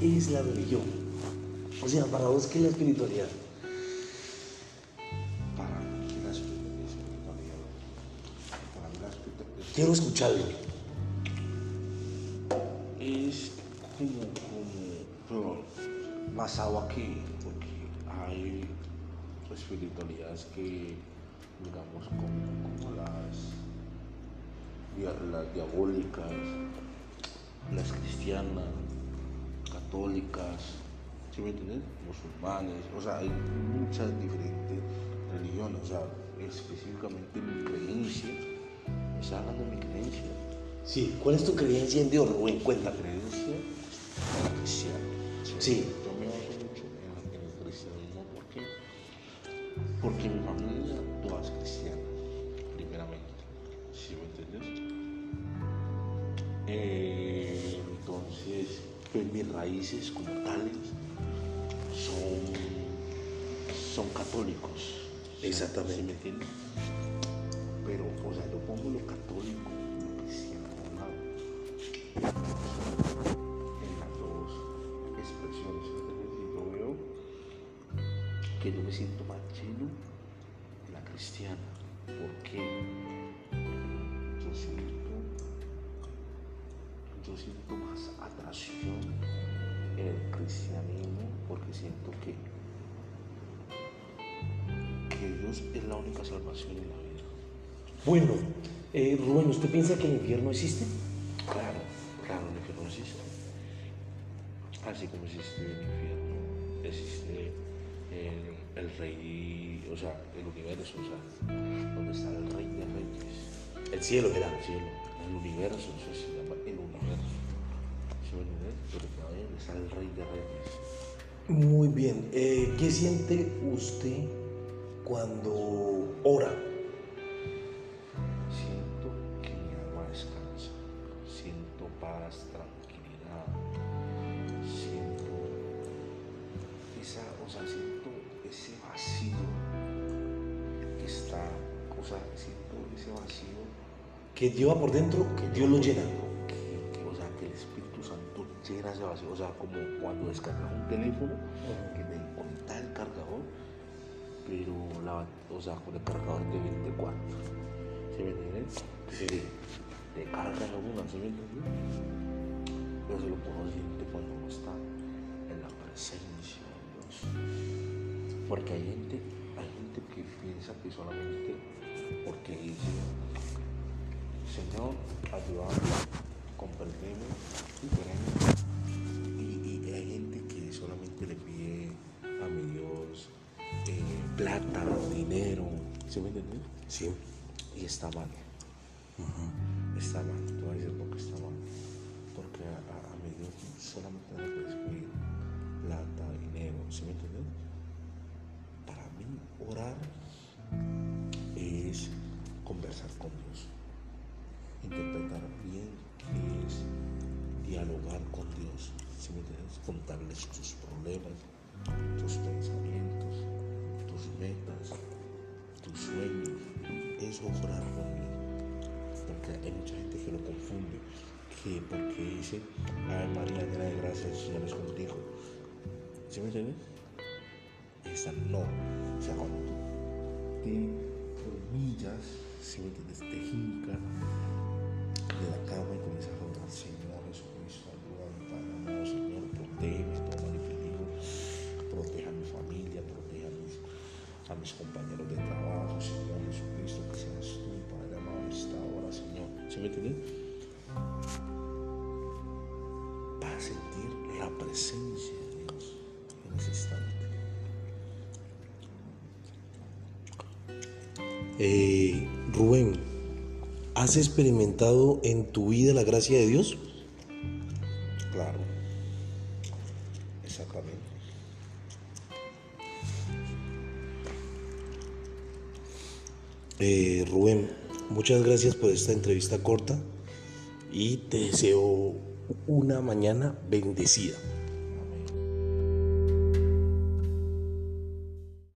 ¿qué es la religión? O sea, para vos, ¿qué es la espiritualidad? Para mí la espiritualidad, para mí la espiritualidad Quiero escucharlo. es como, como, pero basado aquí, porque hay espiritualidades que, digamos, como, como las, las diabólicas, las cristianas, católicas, ¿sí me entiendes? Musulmanes, o sea, hay muchas diferentes religiones, o sea, específicamente mi creencia, me está hablando de mi creencia, Sí, ¿cuál es tu creencia en Dios, Rubén? la Cuéntame. creencia cristiana. Sí. Yo me baso mucho en, en el cristianismo porque, porque mi familia toda es cristiana, primeramente. ¿Sí me entiendes? Eh, entonces, pues mis raíces como tales son, son católicos. Exactamente. ¿Sí me entiendes? Pero, o sea, yo pongo lo católico lo cristiano a un lado en las dos expresiones. yo veo que yo me siento más lleno de la cristiana. El cristianismo porque siento que, que Dios es la única salvación en la vida. Bueno, eh, Rubén, ¿usted piensa que el infierno existe? Claro, claro, el infierno existe. Así como existe el infierno, existe el, el rey, o sea, el universo, o sea, donde está el rey de reyes, El cielo era. el cielo, el universo, eso se llama el universo. Muy bien. Eh, ¿Qué siente usted cuando ora? Siento que mi alma descansa, siento paz, tranquilidad, siento esa, o sea, siento ese vacío que está, o sea, siento ese vacío Que lleva por dentro, que Dios lo llena. Santo llena ese vacío, o sea, como cuando descargas un teléfono que te conecta el cargador, pero la, o sea, con el cargador de 24. ¿Sí me entiendes? Sí. Te carga una, ¿sí me entiendes? Pero se lo siente cuando uno está en la presencia de Dios. Porque hay gente, hay gente que piensa que solamente porque dice, Señor, ayúdame, plata, dinero, ¿sí me? Sí. Y está mal. Está mal. Tú vas a decir por qué está mal. Porque a, a, mi Dios solamente le puedes pedir plata, dinero, ¿sí me entiendes? Para mí, orar es conversar con Dios. Interpretar bien qué es dialogar con Dios, ¿sí me entiendes? Contarles tus problemas, tus pensamientos, tus metas, tus sueños. Es orar con Dios. Porque hay mucha gente que lo confunde. Que porque dice, Ave María, llena de gracia, el Señor es contigo. ¿Sí me entiendes? Esa no. O sea, cuando tú te humillas, ¿sí me entiendes? Te hincas mis compañeros de trabajo, Señor Jesucristo, que seas tú, Padre amado, esta hora, Señor. ¿Sí me entiendes? Para sentir la presencia de Dios en ese instante. Eh, Rubén, ¿has experimentado en tu vida la gracia de Dios? Claro. Exactamente. Eh, Rubén, muchas gracias por esta entrevista corta y te deseo una mañana bendecida.